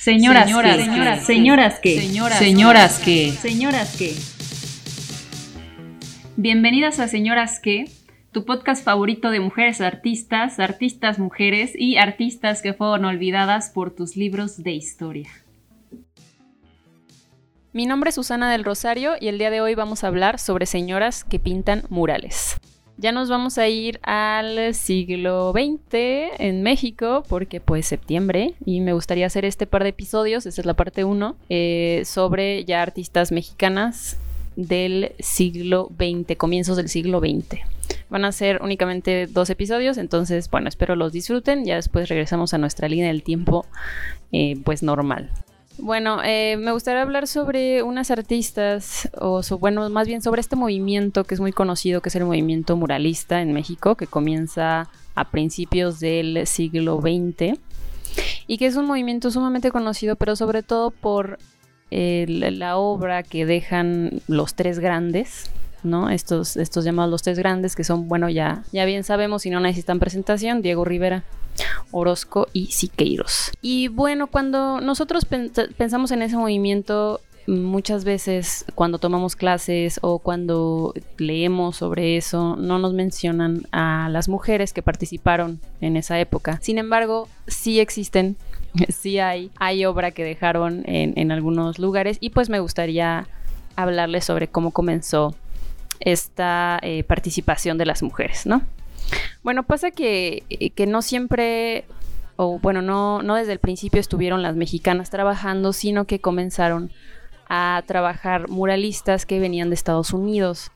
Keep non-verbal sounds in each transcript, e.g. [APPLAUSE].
Señoras, señoras, que, señoras, señoras que, señoras, que, señoras que. Bienvenidas a Señoras que, tu podcast favorito de mujeres artistas, artistas mujeres y artistas que fueron olvidadas por tus libros de historia. Mi nombre es Susana del Rosario y el día de hoy vamos a hablar sobre señoras que pintan murales. Ya nos vamos a ir al siglo XX en México, porque pues septiembre, y me gustaría hacer este par de episodios, esa es la parte 1, eh, sobre ya artistas mexicanas del siglo XX, comienzos del siglo XX. Van a ser únicamente dos episodios, entonces bueno, espero los disfruten, ya después regresamos a nuestra línea del tiempo eh, pues normal. Bueno, eh, me gustaría hablar sobre unas artistas, o bueno, más bien sobre este movimiento que es muy conocido, que es el movimiento muralista en México, que comienza a principios del siglo XX y que es un movimiento sumamente conocido, pero sobre todo por eh, la obra que dejan los tres grandes, ¿no? Estos, estos llamados los tres grandes, que son, bueno, ya, ya bien sabemos, si no necesitan presentación, Diego Rivera, Orozco y Siqueiros. Y bueno, cuando nosotros pensamos en ese movimiento, muchas veces cuando tomamos clases o cuando leemos sobre eso, no nos mencionan a las mujeres que participaron en esa época. Sin embargo, sí existen, [LAUGHS] sí hay, hay obra que dejaron en, algunos lugares y pues me gustaría hablarles sobre cómo comenzó esta eh, participación de las mujeres, ¿no? Bueno, pasa que, eh, que no siempre, o bueno, no, no desde el principio estuvieron las mexicanas trabajando, sino que comenzaron a trabajar muralistas que venían de Estados Unidos.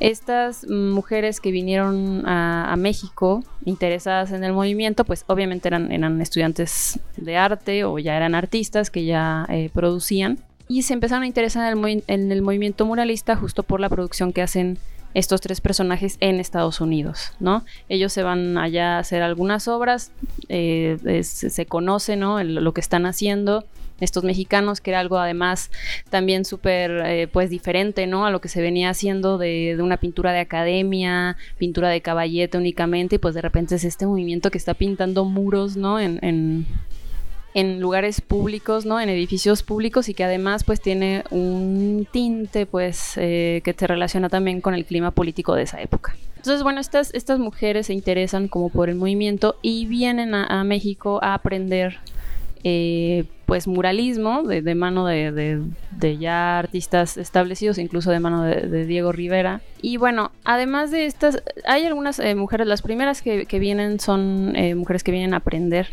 Estas mujeres que vinieron a, México interesadas en el movimiento, pues obviamente eran, eran, estudiantes de arte o ya eran artistas que ya eh, producían y se empezaron a interesar en el, en el movimiento muralista justo por la producción que hacen estos tres personajes en Estados Unidos, ¿no? Ellos se van allá a hacer algunas obras, eh, se conoce, ¿no? lo que están haciendo estos mexicanos, que era algo además también súper, eh, pues, diferente, ¿no? A lo que se venía haciendo de, una pintura de academia, pintura de caballete únicamente, y pues de repente es este movimiento que está pintando muros, ¿no? en, en lugares públicos, ¿no? En edificios públicos y que además pues tiene un tinte pues eh, que se relaciona también con el clima político de esa época. Entonces, bueno, estas, estas mujeres se interesan como por el movimiento y vienen a, México a aprender eh, pues muralismo de, mano de, ya artistas establecidos, incluso de mano de, Diego Rivera. Y bueno, además de estas, hay algunas eh, mujeres, las primeras que, que vienen son mujeres que vienen a aprender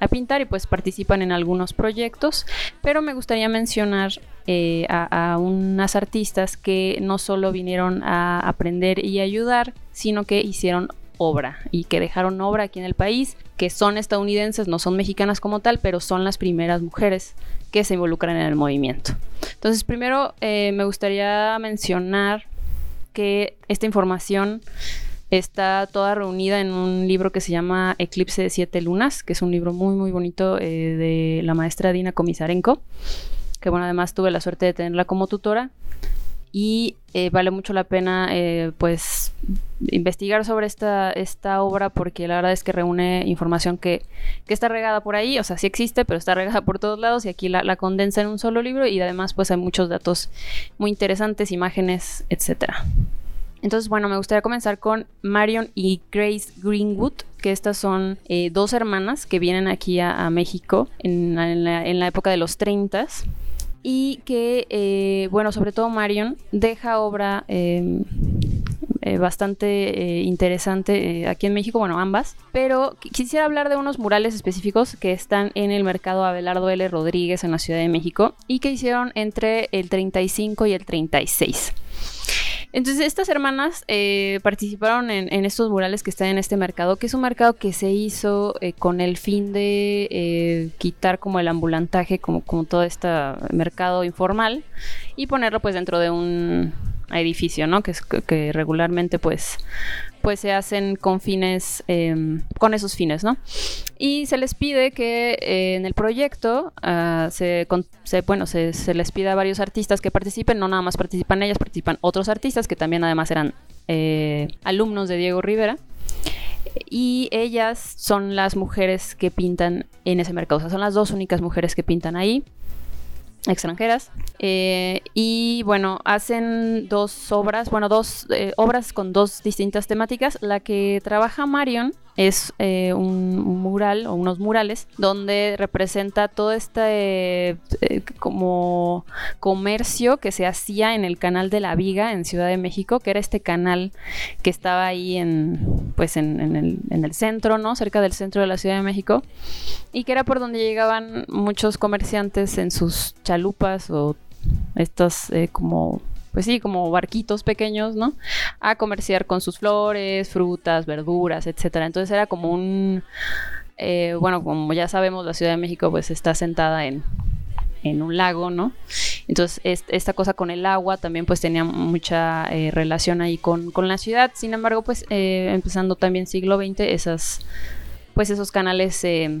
a pintar y pues participan en algunos proyectos, pero me gustaría mencionar eh, a, unas artistas que no solo vinieron a aprender y ayudar, sino que hicieron obra y que dejaron obra aquí en el país, que son estadounidenses, no son mexicanas como tal, pero son las primeras mujeres que se involucran en el movimiento. Entonces, primero eh, me gustaría mencionar que esta información Está toda reunida en un libro que se llama Eclipse de Siete Lunas, que es un libro muy, muy bonito eh, de la maestra Dina Comisarenko, que bueno, además tuve la suerte de tenerla como tutora. Y eh, vale mucho la pena, eh, pues, investigar sobre esta, esta obra porque la verdad es que reúne información que, está regada por ahí, o sea, sí existe, pero está regada por todos lados y aquí la, la condensa en un solo libro y además pues hay muchos datos muy interesantes, imágenes, etcétera. Entonces, bueno, me gustaría comenzar con Marion y Grace Greenwood, que estas son eh, dos hermanas que vienen aquí a, México en, la, época de los 30 y que, eh, bueno, sobre todo Marion deja obra em, eh, bastante interesante aquí en México, bueno, ambas, pero quisiera hablar de unos murales específicos que están en el mercado Abelardo L. Rodríguez en la Ciudad de México y que hicieron entre el 35 y el 36. Entonces estas hermanas eh, participaron en, estos murales que están en este mercado, que es un mercado que se hizo eh, con el fin de eh, quitar como el ambulantaje, como, como todo este mercado informal, y ponerlo pues dentro de un edificio, ¿no? Que, es, que regularmente pues pues se hacen con fines, em, con esos fines, ¿no? Y se les pide que eh, en el proyecto ah, se, bueno, se, les pida a varios artistas que participen, no nada más participan ellas, participan otros artistas que también además eran eh, alumnos de Diego Rivera. Y ellas son las mujeres que pintan en ese mercado. O sea, son las dos únicas mujeres que pintan ahí extranjeras. Eh, y bueno, hacen dos obras, bueno, dos eh, obras con dos distintas temáticas. La que trabaja Marion es eh, un, mural o unos murales donde representa todo este eh, como comercio que se hacía en el canal de la Viga en Ciudad de México, que era este canal que estaba ahí en pues en, el, en el centro, ¿no? Cerca del centro de la Ciudad de México y que era por donde llegaban muchos comerciantes en sus chalupas o estas eh, como pues sí, como barquitos pequeños, ¿no? A comerciar con sus flores, frutas, verduras, etcétera. Entonces era como un, eh, bueno, como ya sabemos, la Ciudad de México pues está sentada en, un lago, ¿no? Entonces, esta cosa con el agua también pues tenía mucha eh, relación ahí con, la ciudad. Sin embargo, pues eh, empezando también siglo XX, esas pues esos canales se,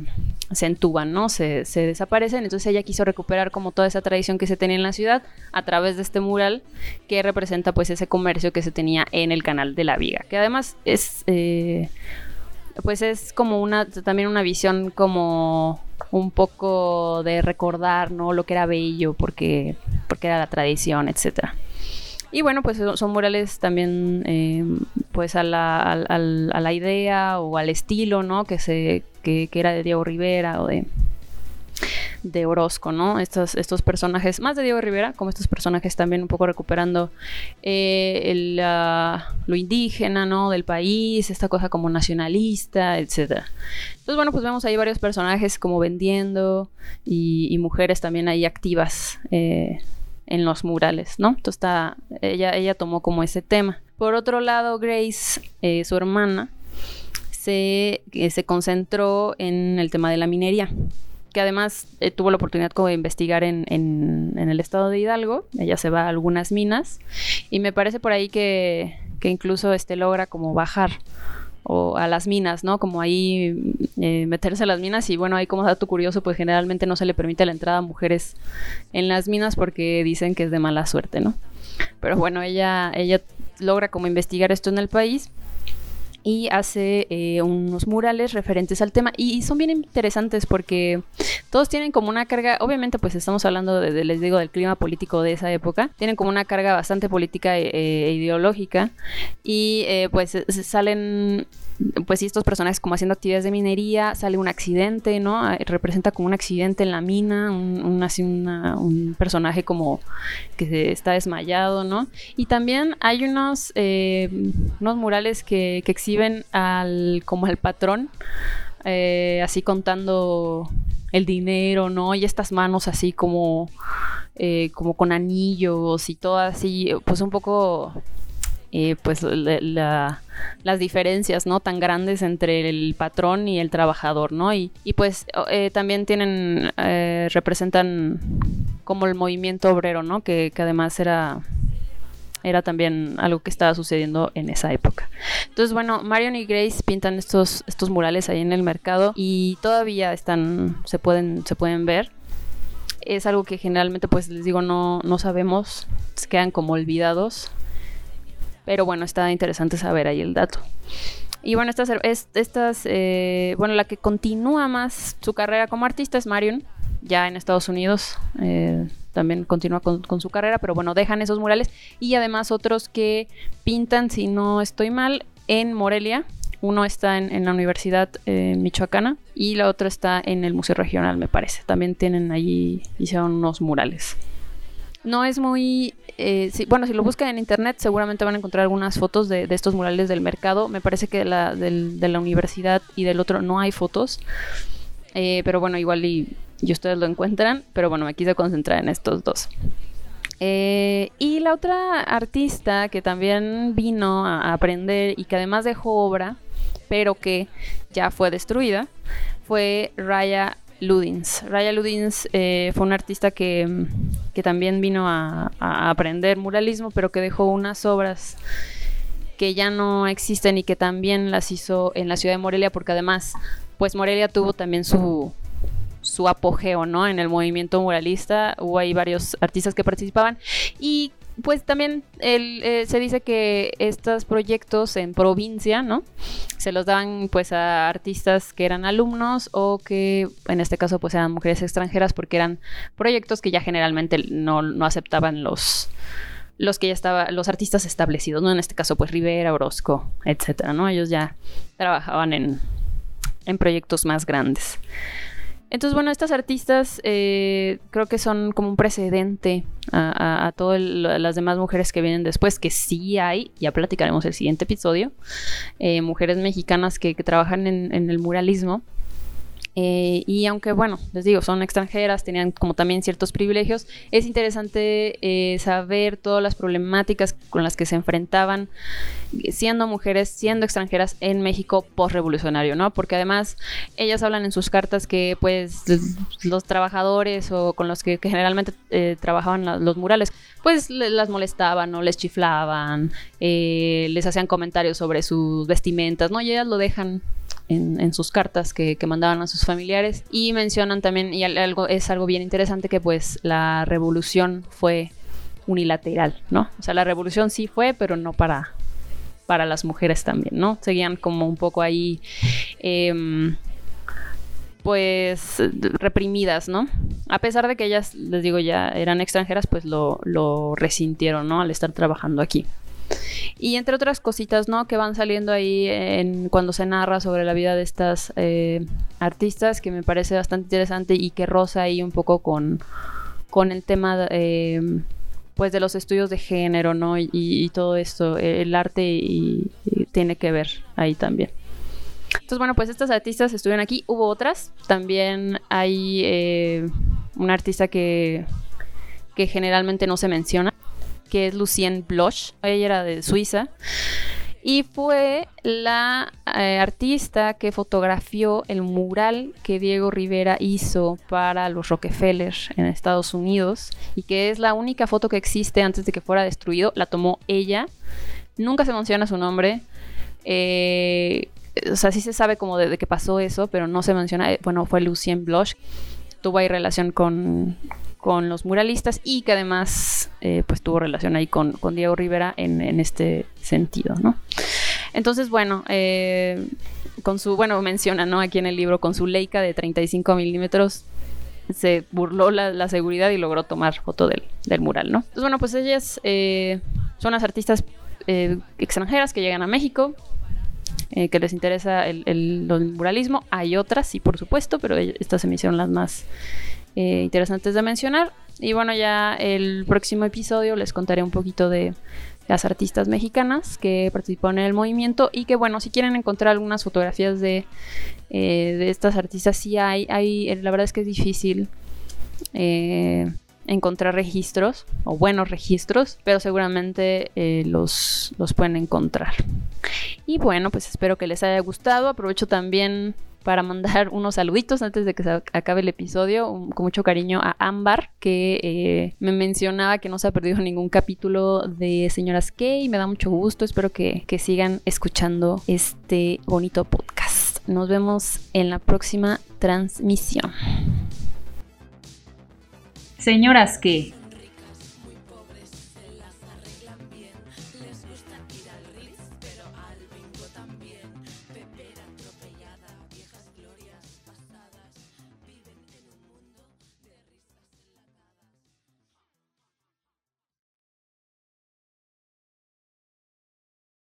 entuban, ¿no? Se, desaparecen. Entonces ella quiso recuperar como toda esa tradición que se tenía en la ciudad a través de este mural que representa pues ese comercio que se tenía en el canal de la Viga. Que además es... Eh, pues es como una también una visión como un poco de recordar no lo que era bello porque porque era la tradición etcétera y bueno, pues son murales también eh, pues a la, a, la, idea o al estilo, ¿no? Que, se, que, era de Diego Rivera o de, de Orozco, ¿no? Estos, estos personajes, más de Diego Rivera, como estos personajes también un poco recuperando eh, lo indígena, ¿no? Del país, esta cosa como nacionalista, etc. Entonces, bueno, pues vemos ahí varios personajes como vendiendo y, mujeres también ahí activas eh, en los murales, ¿no? Entonces está, ella, ella tomó como ese tema. Por otro lado, Grace, eh, su hermana, se, eh, se concentró en el tema de la minería que además eh, tuvo la oportunidad como de investigar en, el estado de Hidalgo. Ella se va a algunas minas y me parece por ahí que, incluso este logra como bajar a las minas, ¿no? Como ahí eh, meterse a las minas y bueno, ahí como dato curioso, pues generalmente no se le permite la entrada a mujeres en las minas porque dicen que es de mala suerte, ¿no? Pero bueno, ella, ella logra como investigar esto en el país y hace eh, unos murales referentes al tema y, son bien interesantes porque todos tienen como una carga, obviamente pues estamos hablando de, les digo del clima político de esa época, tienen como una carga bastante política e, e ideológica y eh, pues salen pues estos personajes como haciendo actividades de minería, sale un accidente, ¿no? Ah, representa como un accidente en la mina, un, así un personaje como que está desmayado, ¿no? Y también hay unos, eh, unos murales que, que, exhiben al, como al patrón, eh, así contando el dinero, ¿no? Y estas manos así como, eh, como con anillos y todo así, pues un poco pues las diferencias no tan grandes entre el patrón y el trabajador no y, pues eh, también tienen eh, representan como el movimiento obrero no que, además era era también algo que estaba sucediendo en esa época. Entonces, bueno, Marion y Grace pintan estos, estos murales ahí en el mercado y todavía están, se pueden, se pueden ver. Es algo que generalmente, pues les digo, no, no sabemos, quedan como olvidados pero bueno, está interesante saber ahí el dato. Y bueno, estas, estas eh, bueno, la que continúa más su carrera como artista es Marion, ya en Estados Unidos. Eh, también continúa con, su carrera, pero bueno, dejan esos murales. Y además otros que pintan, si no estoy mal, en Morelia. Uno está en, la Universidad eh, Michoacana y la otra está en el Museo Regional, me parece. También tienen allí, hicieron unos murales. No es muy... Eh, bueno, si lo buscan en internet seguramente van a encontrar algunas fotos de, estos murales del mercado. Me parece que la, de la universidad y del otro no hay fotos. Eh, pero bueno, igual y, ustedes lo encuentran. Pero bueno, me quise concentrar en estos dos. Eh, y la otra artista que también vino a aprender y que además dejó obra, pero que ya fue destruida, fue Raya Ludins. Raya Ludins eh, fue un artista que, también vino a, aprender muralismo, pero que dejó unas obras que ya no existen y que también las hizo en la ciudad de Morelia, porque además, pues Morelia tuvo también su, su apogeo, ¿no? En el movimiento muralista, hubo ahí varios artistas que participaban y pues también eh, se dice que estos proyectos en provincia, ¿no? Se los daban pues a artistas que eran alumnos o que en este caso pues eran mujeres extranjeras porque eran proyectos que ya generalmente no, aceptaban los los que ya estaban, los artistas establecidos, ¿no? En este caso, pues Rivera, Orozco, etcétera, ¿no? Ellos ya trabajaban en, en proyectos más grandes. Entonces, bueno, estas artistas eh, creo que son como un precedente a, todas las demás mujeres que vienen después, que sí hay, ya platicaremos el siguiente episodio, eh, mujeres mexicanas que, trabajan en, el muralismo eh, y aunque, bueno, les digo, son extranjeras, tenían como también ciertos privilegios, es interesante eh, saber todas las problemáticas con las que se enfrentaban siendo mujeres, siendo extranjeras en México post-revolucionario, ¿no? Porque además ellas hablan en sus cartas que pues los trabajadores o con los que, generalmente eh, trabajaban los murales, pues las molestaban o les chiflaban, les hacían comentarios sobre sus vestimentas, ¿no? Y ellas lo dejan en, sus cartas que, mandaban a sus familiares. Y mencionan también, y algo, es algo bien interesante, que pues la revolución fue unilateral, ¿no? O sea, la revolución sí fue, pero no para, para las mujeres también, ¿no? Seguían como un poco ahí, em, pues, reprimidas, ¿no? A pesar de que ellas, les digo, ya eran extranjeras, pues lo, lo resintieron, ¿no? Al estar trabajando aquí. Y entre otras cositas, ¿no? Que van saliendo ahí en, cuando se narra sobre la vida de estas eh, artistas, que me parece bastante interesante y que roza ahí un poco con, con el tema, eh, pues, de los estudios de género, ¿no? Y, todo esto, el arte y, tiene que ver ahí también. Entonces, bueno, pues estas artistas estuvieron aquí. Hubo otras. También hay eh, una artista que, que generalmente no se menciona, que es Lucien Bloch. Ella era de Suiza. Y fue la eh, artista que fotografió el mural que Diego Rivera hizo para los Rockefeller en Estados Unidos. Y que es la única foto que existe antes de que fuera destruido. La tomó ella. Nunca se menciona su nombre. Eh, o sea, sí se sabe como de, qué pasó eso, pero no se menciona. Eh, bueno, fue Lucien Bloch. Tuvo ahí relación con, con los muralistas y que además eh, pues tuvo relación ahí con, Diego Rivera en, este sentido, ¿no? Entonces, bueno, eh, con su, bueno, menciona, ¿no? Aquí en el libro, con su Leica de 35 milímetros, se burló la, seguridad y logró tomar foto del, mural, ¿no? Entonces, bueno, pues ellas eh, son las artistas extranjeras que llegan a México, que les interesa el, el, muralismo. Hay otras, sí, por supuesto, pero estas se me hicieron las más eh, interesantes de mencionar. Y bueno, ya el próximo episodio les contaré un poquito de las artistas mexicanas que participaron en el movimiento y que bueno, si quieren encontrar algunas fotografías de, eh, de estas artistas, sí hay, hay, la verdad es que es difícil. Eh, encontrar registros o buenos registros, pero seguramente los, los pueden encontrar. Y bueno, pues espero que les haya gustado. Aprovecho también para mandar [LAUGHS] unos saluditos antes de que se acabe el episodio. con mucho cariño a Ámbar, que eh, me mencionaba que no se ha perdido [LAUGHS] ningún capítulo de Señoras K y me da mucho gusto. Espero que, que sigan escuchando este bonito podcast. Nos vemos en la próxima transmisión. Señoras que